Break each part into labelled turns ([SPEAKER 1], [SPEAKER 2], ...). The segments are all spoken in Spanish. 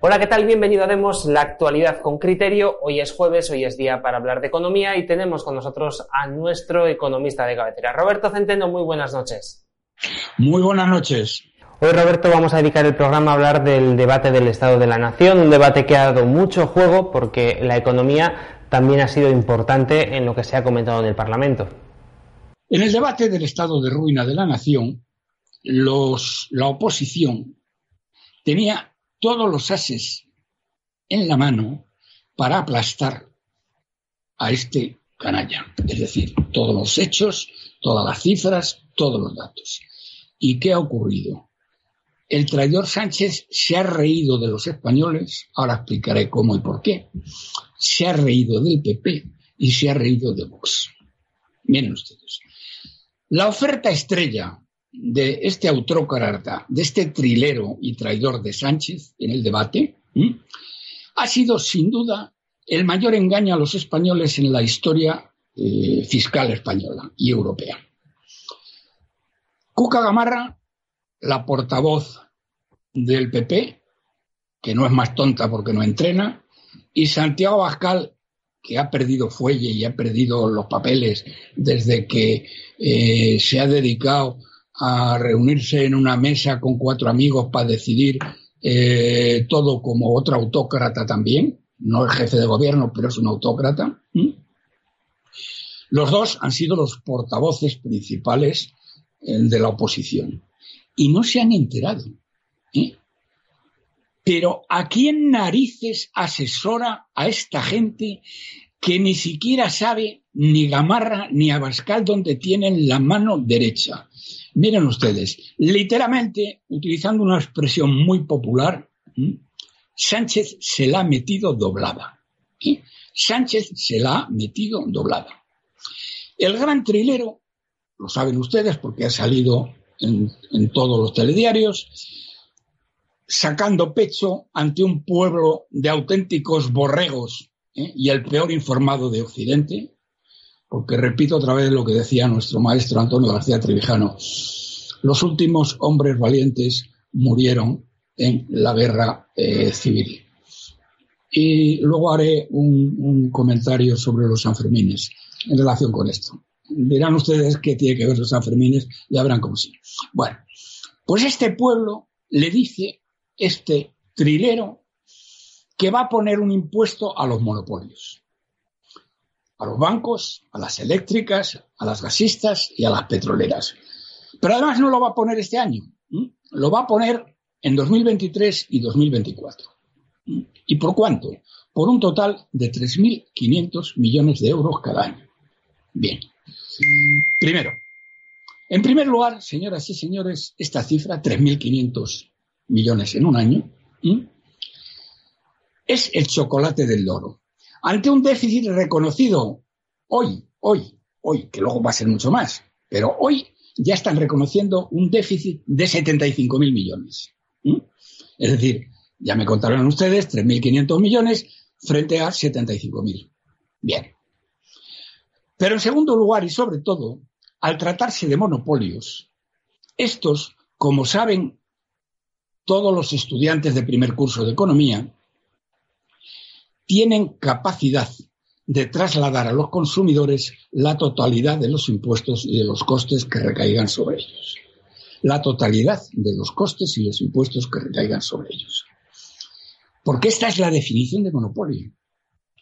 [SPEAKER 1] Hola, ¿qué tal? Bienvenido a Demos, la actualidad con criterio. Hoy es jueves, hoy es día para hablar de economía y tenemos con nosotros a nuestro economista de cabecera, Roberto Centeno. Muy buenas noches.
[SPEAKER 2] Muy buenas noches.
[SPEAKER 1] Hoy, Roberto, vamos a dedicar el programa a hablar del debate del Estado de la Nación, un debate que ha dado mucho juego porque la economía también ha sido importante en lo que se ha comentado en el Parlamento.
[SPEAKER 2] En el debate del Estado de ruina de la Nación, los, la oposición tenía todos los ases en la mano para aplastar a este canalla. Es decir, todos los hechos, todas las cifras, todos los datos. ¿Y qué ha ocurrido? El traidor Sánchez se ha reído de los españoles, ahora explicaré cómo y por qué. Se ha reído del PP y se ha reído de Vox. Miren ustedes. La oferta estrella de este autócrata, de este trilero y traidor de Sánchez en el debate, ha sido sin duda el mayor engaño a los españoles en la historia eh, fiscal española y europea. Cuca Gamarra, la portavoz del PP, que no es más tonta porque no entrena, y Santiago Bascal, que ha perdido fuelle y ha perdido los papeles desde que eh, se ha dedicado a reunirse en una mesa con cuatro amigos para decidir eh, todo como otro autócrata también, no el jefe de gobierno, pero es un autócrata. Los dos han sido los portavoces principales eh, de la oposición y no se han enterado. ¿eh? Pero ¿a quién narices asesora a esta gente que ni siquiera sabe ni Gamarra ni Abascal dónde tienen la mano derecha? Miren ustedes, literalmente, utilizando una expresión muy popular, Sánchez se la ha metido doblada. Sánchez se la ha metido doblada. El gran trilero, lo saben ustedes porque ha salido en, todos los telediarios, sacando pecho ante un pueblo de auténticos borregos ¿eh? y el peor informado de Occidente, porque repito otra vez lo que decía nuestro maestro Antonio García Trevijano, los últimos hombres valientes murieron en la guerra eh, civil. Y luego haré un, comentario sobre los Sanfermines en relación con esto. Dirán ustedes qué tiene que ver los Sanfermines y habrán como sí. Bueno, pues este pueblo le dice, este trilero, que va a poner un impuesto a los monopolios a los bancos, a las eléctricas, a las gasistas y a las petroleras. Pero además no lo va a poner este año, lo va a poner en 2023 y 2024. ¿Y por cuánto? Por un total de 3.500 millones de euros cada año. Bien. Primero, en primer lugar, señoras y señores, esta cifra, 3.500 millones en un año, es el chocolate del loro ante un déficit reconocido hoy, hoy, hoy, que luego va a ser mucho más, pero hoy ya están reconociendo un déficit de 75.000 millones. Es decir, ya me contaron ustedes 3.500 millones frente a 75.000. Bien. Pero en segundo lugar y sobre todo, al tratarse de monopolios, estos, como saben todos los estudiantes de primer curso de economía, tienen capacidad de trasladar a los consumidores la totalidad de los impuestos y de los costes que recaigan sobre ellos. La totalidad de los costes y los impuestos que recaigan sobre ellos. Porque esta es la definición de monopolio.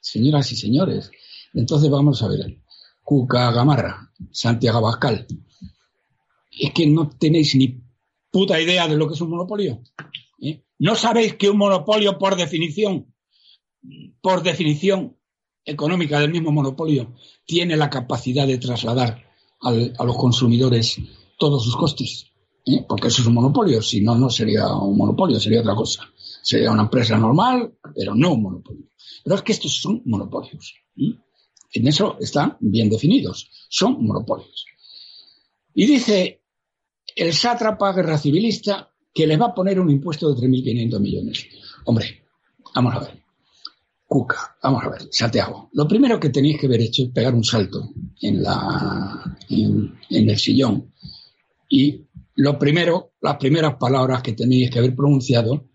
[SPEAKER 2] Señoras y señores, entonces vamos a ver. Cuca Gamarra, Santiago Abascal. Es que no tenéis ni puta idea de lo que es un monopolio. ¿eh? ¿No sabéis que un monopolio, por definición, por definición económica del mismo monopolio, tiene la capacidad de trasladar a los consumidores todos sus costes. ¿eh? Porque eso es un monopolio, si no, no sería un monopolio, sería otra cosa. Sería una empresa normal, pero no un monopolio. Pero es que estos son monopolios. ¿eh? En eso están bien definidos. Son monopolios. Y dice el sátrapa guerra civilista que le va a poner un impuesto de 3.500 millones. Hombre, vamos a ver. Cuca, vamos a ver, Santiago, lo primero que tenéis que haber hecho es pegar un salto en, la, en, el sillón. Y lo primero, las primeras palabras que tenéis que haber pronunciado,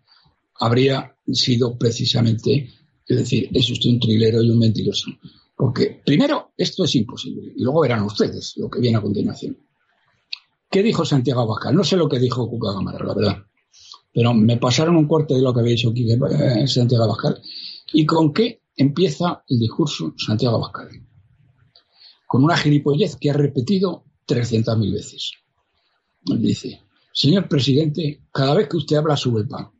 [SPEAKER 2] habría sido precisamente, es decir, es usted un trilero y un mentiroso. Porque primero, esto es imposible. Y luego verán ustedes lo que viene a continuación. ¿Qué dijo Santiago Abascal? No sé lo que dijo Cuca Gamara, la verdad. Pero me pasaron un corte de lo que había dicho aquí eh, Santiago Abascal. ¿Y con qué empieza el discurso Santiago Abascal? Con una gilipollez que ha repetido 300.000 veces. Dice, señor presidente, cada vez que usted habla sobre el pan,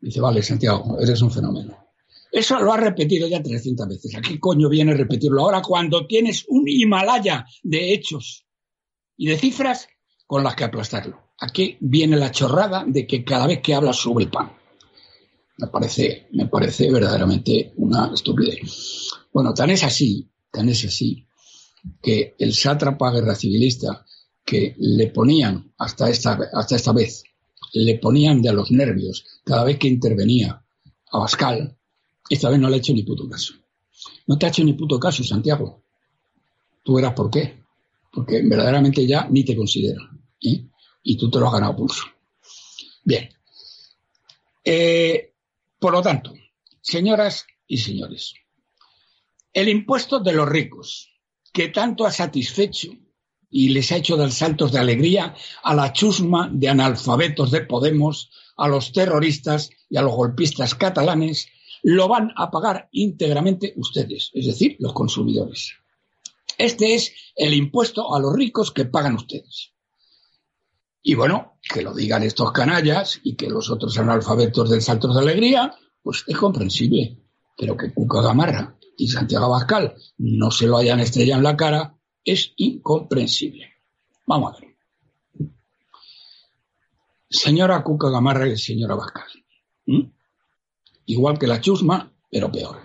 [SPEAKER 2] dice, vale, Santiago, eres un fenómeno. Eso lo ha repetido ya 300 veces. ¿A qué coño viene a repetirlo ahora cuando tienes un Himalaya de hechos y de cifras con las que aplastarlo? Aquí viene la chorrada de que cada vez que hablas sobre el pan. Me parece, me parece verdaderamente una estupidez. Bueno, tan es así, tan es así, que el sátrapa guerra civilista que le ponían hasta esta, hasta esta vez, le ponían de los nervios cada vez que intervenía a Bascal, esta vez no le ha hecho ni puto caso. No te ha hecho ni puto caso, Santiago. Tú verás por qué. Porque verdaderamente ya ni te considera. ¿eh? Y tú te lo has ganado pulso. Bien. Eh, por lo tanto, señoras y señores, el impuesto de los ricos, que tanto ha satisfecho y les ha hecho dar saltos de alegría a la chusma de analfabetos de Podemos, a los terroristas y a los golpistas catalanes, lo van a pagar íntegramente ustedes, es decir, los consumidores. Este es el impuesto a los ricos que pagan ustedes. Y bueno, que lo digan estos canallas y que los otros analfabetos del saltos de alegría, pues es comprensible. Pero que Cuca Gamarra y Santiago Abascal no se lo hayan estrellado en la cara, es incomprensible. Vamos a ver. Señora Cuca Gamarra y señora Abascal. Igual que la chusma, pero peor.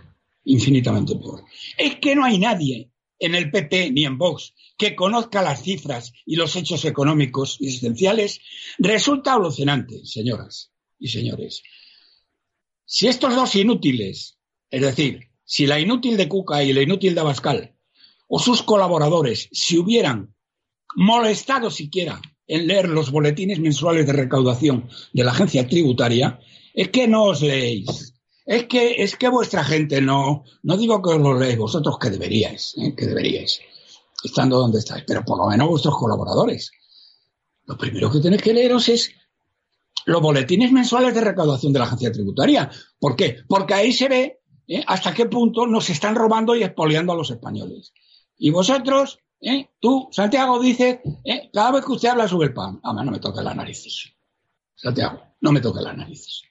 [SPEAKER 2] Infinitamente peor. Es que no hay nadie en el PP ni en Vox que conozca las cifras y los hechos económicos existenciales, resulta alucinante, señoras y señores. Si estos dos inútiles, es decir, si la inútil de Cuca y la inútil de Abascal, o sus colaboradores, se hubieran molestado siquiera en leer los boletines mensuales de recaudación de la agencia tributaria, es que no os leéis. Es que, es que vuestra gente no, no digo que os lo leéis vosotros, que deberíais, ¿eh? que deberíais, estando donde estáis, pero por lo menos vuestros colaboradores. Lo primero que tenéis que leeros es los boletines mensuales de recaudación de la agencia tributaria. ¿Por qué? Porque ahí se ve ¿eh? hasta qué punto nos están robando y expoliando a los españoles. Y vosotros, ¿eh? tú, Santiago, dices, ¿eh? cada vez que usted habla sobre el pan, a mí no me toque las narices. Santiago, no me toque las narices.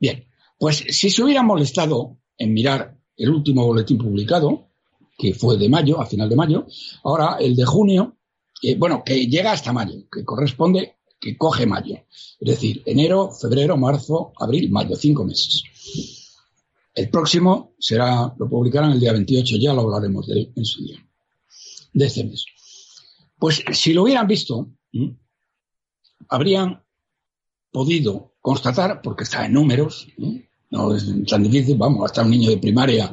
[SPEAKER 2] Bien, pues si se hubiera molestado en mirar el último boletín publicado, que fue de mayo, a final de mayo, ahora el de junio, bueno, que llega hasta mayo, que corresponde, que coge mayo. Es decir, enero, febrero, marzo, abril, mayo, cinco meses. El próximo será, lo publicarán el día 28, ya lo hablaremos de él en su día, de este mes. Pues si lo hubieran visto, habrían podido constatar, porque está en números, no es tan difícil, vamos, hasta un niño de primaria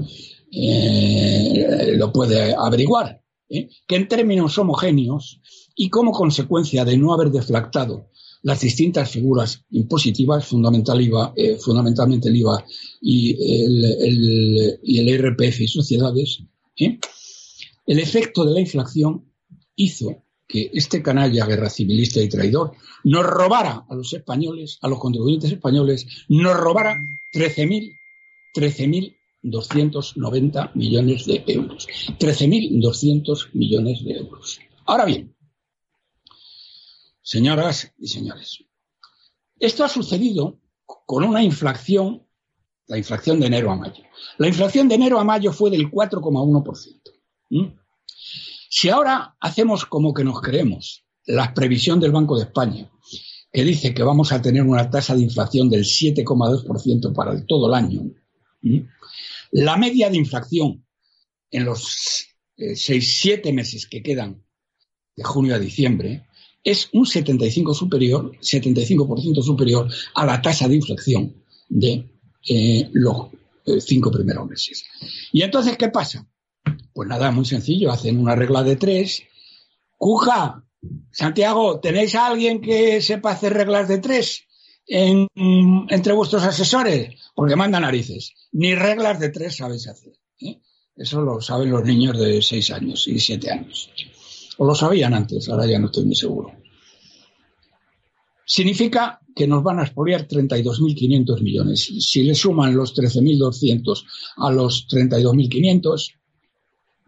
[SPEAKER 2] eh, lo puede averiguar, ¿eh? que en términos homogéneos y como consecuencia de no haber deflactado las distintas figuras impositivas, fundamental IVA, eh, fundamentalmente el IVA y el, y el IRPF y sociedades, el efecto de la inflación hizo que este canalla guerra civilista y traidor nos robara a los españoles, a los contribuyentes españoles, nos robara 13.000 13.290 millones de euros. 13.200 millones de euros. Ahora bien, Señoras y señores, esto ha sucedido con una inflación, la inflación de enero a mayo. La inflación de enero a mayo fue del 4,1%. Si ahora hacemos como que nos creemos la previsión del Banco de España, que dice que vamos a tener una tasa de inflación del 7,2% para todo el año, la media de inflación en los 6-7 eh, meses que quedan de junio a diciembre es un 75 superior, 75% superior a la tasa de inflación de eh, los eh, cinco primeros meses. ¿Y entonces qué pasa? Pues nada, muy sencillo, hacen una regla de tres. Cuja, Santiago, ¿tenéis a alguien que sepa hacer reglas de tres? entre vuestros asesores? Porque manda narices. Ni reglas de tres sabéis hacer. ¿eh? Eso lo saben los niños de seis años y siete años. O lo sabían antes, ahora ya no estoy muy seguro. Significa que nos van a expoliar 32.500 millones. Si le suman los 13.200 a los 32.500,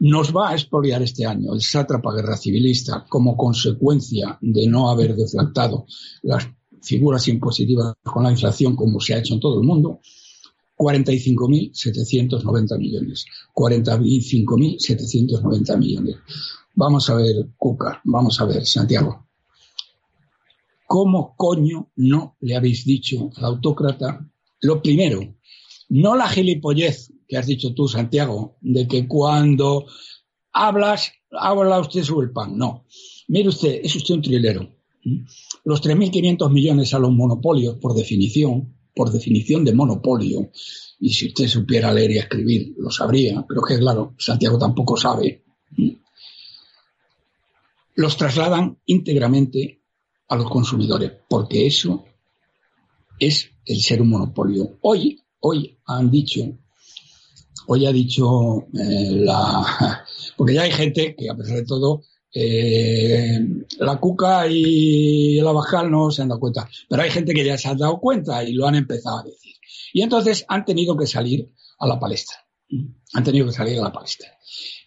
[SPEAKER 2] nos va a expoliar este año el sátrapa guerra civilista como consecuencia de no haber deflactado las figuras impositivas con la inflación como se ha hecho en todo el mundo, 45.790 millones. 45.790 millones. Vamos a ver, Cuca, vamos a ver, Santiago. ¿Cómo coño no le habéis dicho al autócrata lo primero? No la gilipollez que has dicho tú, Santiago, de que cuando hablas, habla usted sobre el pan. No. Mire usted, es usted un trilero. Los 3.500 millones a los monopolios, por definición, por definición de monopolio, y si usted supiera leer y escribir, lo sabría, pero que claro, Santiago tampoco sabe, los trasladan íntegramente a los consumidores, porque eso es el ser un monopolio. Hoy, hoy han dicho, hoy ha dicho eh, la, porque ya hay gente que a pesar de todo, eh, la cuca y la bajal no se han dado cuenta, pero hay gente que ya se ha dado cuenta y lo han empezado a decir. Y entonces han tenido que salir a la palestra. Han tenido que salir a la palestra.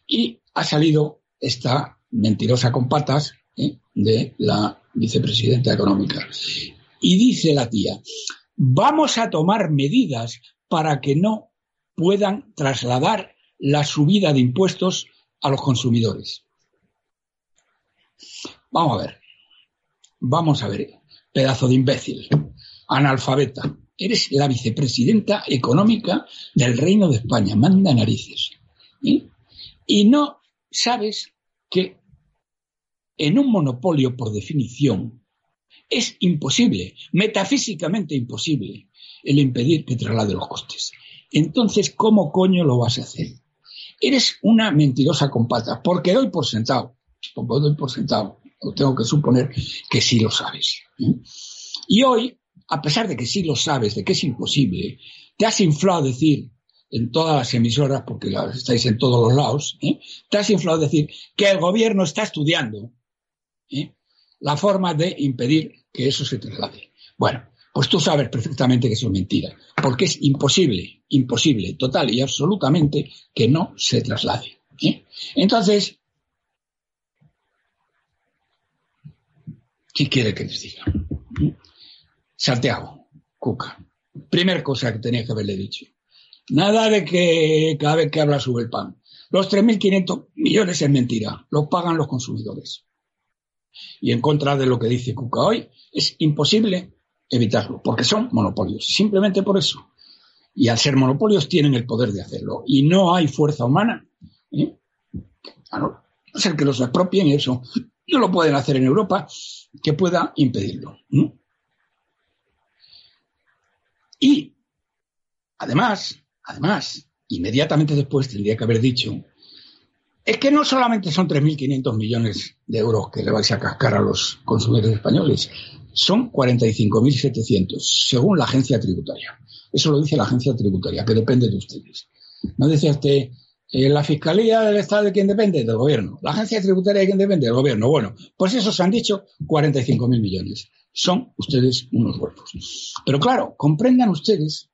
[SPEAKER 2] Y ha salido esta mentirosa con patas ¿eh? de la vicepresidenta económica. Y dice la tía, vamos a tomar medidas para que no puedan trasladar la subida de impuestos a los consumidores. Vamos a ver, vamos a ver, pedazo de imbécil, analfabeta, eres la vicepresidenta económica del Reino de España, manda narices. ¿eh? Y no sabes que en un monopolio, por definición, es imposible, metafísicamente imposible, el impedir que traslade los costes. Entonces, ¿cómo coño lo vas a hacer? Eres una mentirosa con porque doy por sentado, porque doy por sentado, o tengo que suponer que sí lo sabes. ¿eh? Y hoy, a pesar de que sí lo sabes, de que es imposible, te has inflado a decir en todas las emisoras, porque estáis en todos los lados, ¿eh? te has inflado a decir que el gobierno está estudiando ¿eh? la forma de impedir que eso se traslade. Bueno, pues tú sabes perfectamente que eso es mentira, porque es imposible, imposible, total y absolutamente que no se traslade. ¿eh? Entonces, ¿qué quiere que les diga? Santiago, Cuca, primera cosa que tenía que haberle dicho. Nada de que cada vez que habla sube el pan. Los 3.500 millones es mentira, los pagan los consumidores y en contra de lo que dice Cuca hoy, es imposible evitarlo, porque son monopolios, simplemente por eso. Y al ser monopolios tienen el poder de hacerlo. Y no hay fuerza humana, ¿eh? a no ser que los apropien, eso no lo pueden hacer en Europa, que pueda impedirlo. Y además, además, inmediatamente después tendría que haber dicho es que no solamente son 3.500 millones de euros que le vais a cascar a los consumidores españoles, son 45.700, según la agencia tributaria. Eso lo dice la agencia tributaria, que depende de ustedes. ¿No decía usted, eh, la Fiscalía del Estado de quién depende? Del gobierno. ¿La agencia tributaria de quién depende? Del gobierno. Bueno, pues esos han dicho 45.000 millones. Son ustedes unos huertos. Pero claro, comprendan ustedes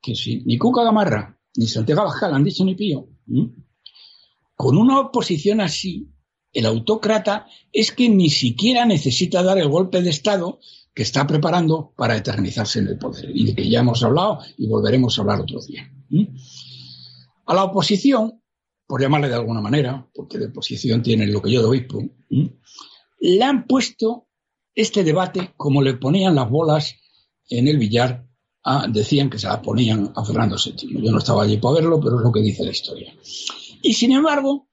[SPEAKER 2] que si ni Cuca Gamarra ni Santiago Abascal han dicho ni pío, con una oposición así, el autócrata es que ni siquiera necesita dar el golpe de Estado que está preparando para eternizarse en el poder y de que ya hemos hablado y volveremos a hablar otro día. A la oposición, por llamarle de alguna manera, porque de oposición tiene lo que yo de obispo, le han puesto este debate como le ponían las bolas en el billar, decían que se las ponían a Fernando VII. Yo no estaba allí para verlo, pero es lo que dice la historia. Y sin embargo,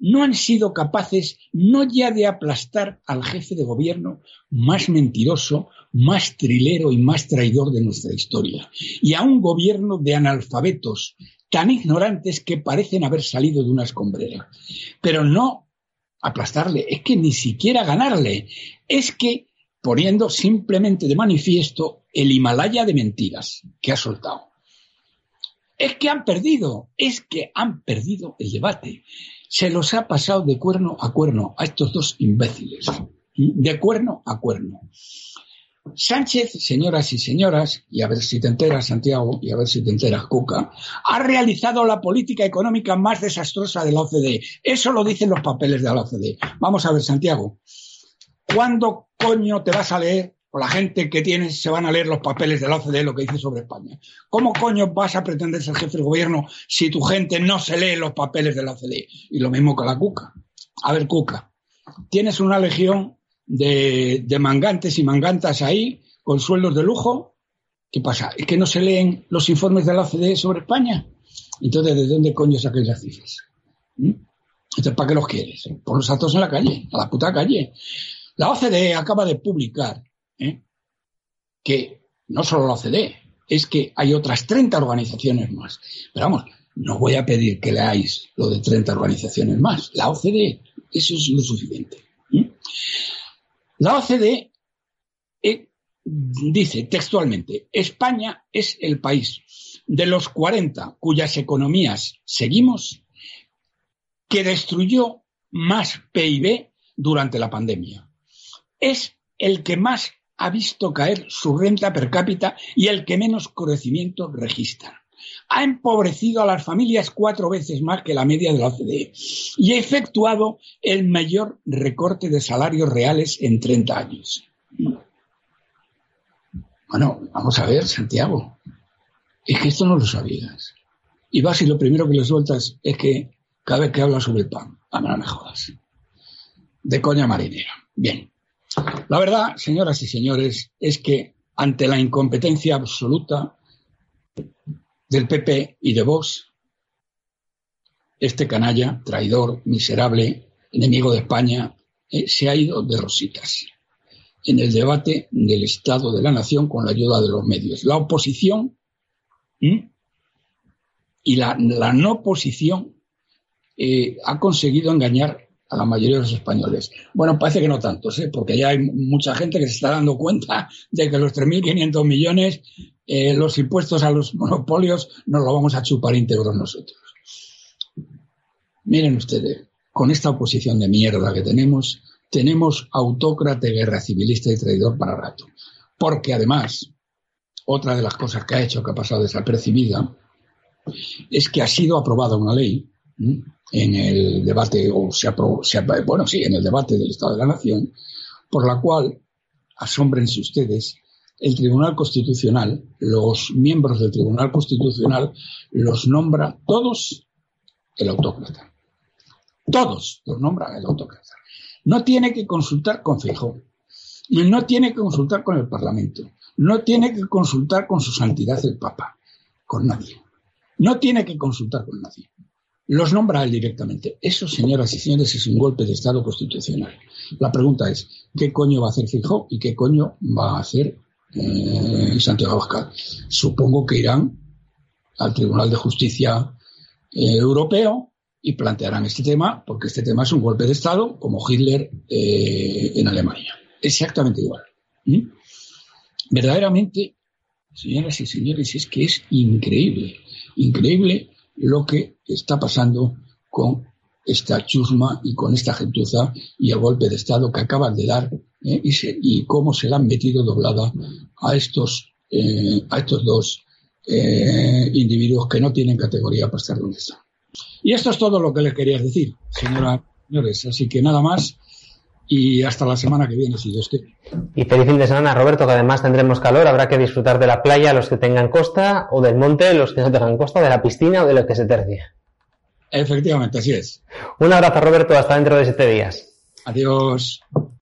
[SPEAKER 2] no han sido capaces no ya de aplastar al jefe de gobierno más mentiroso, más trilero y más traidor de nuestra historia, y a un gobierno de analfabetos tan ignorantes que parecen haber salido de una escombrera. Pero no aplastarle, es que ni siquiera ganarle, es que poniendo simplemente de manifiesto el Himalaya de mentiras que ha soltado. Es que han perdido, es que han perdido el debate. Se los ha pasado de cuerno a cuerno a estos dos imbéciles. De cuerno a cuerno. Sánchez, señoras y señoras, y a ver si te enteras, Santiago, y a ver si te enteras, Cuca, ha realizado la política económica más desastrosa de la OCDE. Eso lo dicen los papeles de la OCDE. Vamos a ver, Santiago, ¿cuándo coño te vas a leer o la gente que tienes se van a leer los papeles de la OCDE lo que dice sobre España. ¿Cómo coño vas a pretender ser jefe del gobierno si tu gente no se lee los papeles de la OCDE? Y lo mismo con la Cuca. A ver, Cuca, tienes una legión de, de mangantes y mangantas ahí con sueldos de lujo. ¿Qué pasa? ¿Es que no se leen los informes de la OCDE sobre España? Entonces, ¿de dónde coño sacáis las cifras? ¿Mm? Entonces, ¿para qué los quieres? Por los actos en la calle, a la puta calle. La OCDE acaba de publicar ¿eh? que no solo la OCDE, es que hay otras 30 organizaciones más. Pero vamos, no voy a pedir que leáis lo de 30 organizaciones más. La OCDE, eso es lo suficiente. ¿eh? La OCDE eh, dice textualmente, España es el país de los 40 cuyas economías seguimos que destruyó más PIB durante la pandemia. Es el que más ha visto caer su renta per cápita y el que menos crecimiento registra. Ha empobrecido a las familias cuatro veces más que la media de la OCDE y ha efectuado el mayor recorte de salarios reales en 30 años. Bueno, vamos a ver, Santiago. Es que esto no lo sabías. Y vas y lo primero que le sueltas es que cada vez que hablas sobre el pan, a no me jodas. De coña marinera. Bien. La verdad, señoras y señores, es que ante la incompetencia absoluta del PP y de Vox, este canalla, traidor, miserable, enemigo de España, eh, se ha ido de rositas en el debate del Estado de la Nación con la ayuda de los medios. La oposición y la, no oposición eh, ha conseguido engañar a la mayoría de los españoles. Bueno, parece que no tantos, ¿eh? porque ya hay mucha gente que se está dando cuenta de que los 3.500 millones, eh, los impuestos a los monopolios, nos lo vamos a chupar íntegros nosotros. Miren ustedes, con esta oposición de mierda que tenemos, tenemos autócrata, guerra civilista y traidor para rato. Porque además, otra de las cosas que ha hecho, que ha pasado desapercibida, es que ha sido aprobada una ley en el debate, o se bueno, sí, en el debate del Estado de la Nación, por la cual, asómbrense ustedes, el Tribunal Constitucional, los miembros del Tribunal Constitucional, los nombra todos el autócrata. Todos los nombra el autócrata. No tiene que consultar con Feijóo, no tiene que consultar con el Parlamento, no tiene que consultar con su santidad el Papa, con nadie. No tiene que consultar con nadie los nombra él directamente. Eso, señoras y señores, es un golpe de Estado constitucional. La pregunta es, ¿qué coño va a hacer Fijo y qué coño va a hacer eh, Santiago Abascal? Supongo que irán al Tribunal de Justicia eh, Europeo y plantearán este tema, porque este tema es un golpe de Estado como Hitler eh, en Alemania. Exactamente igual. Verdaderamente, señoras y señores, es que es increíble, increíble lo que está pasando con esta chusma y con esta gentuza y el golpe de Estado que acaban de dar ¿eh? y, cómo se la han metido doblada a estos, eh, a estos dos eh, individuos que no tienen categoría para estar donde están. Y esto es todo lo que les quería decir, señora, señores. Así que nada más y hasta la semana que viene, si Dios quiere.
[SPEAKER 1] Y feliz fin de semana, Roberto, que además tendremos calor, habrá que disfrutar de la playa los que tengan costa, o del monte los que no tengan costa, de la piscina o de lo que se tercie.
[SPEAKER 2] Efectivamente, así es.
[SPEAKER 1] Un abrazo, Roberto, hasta dentro de siete días.
[SPEAKER 2] Adiós.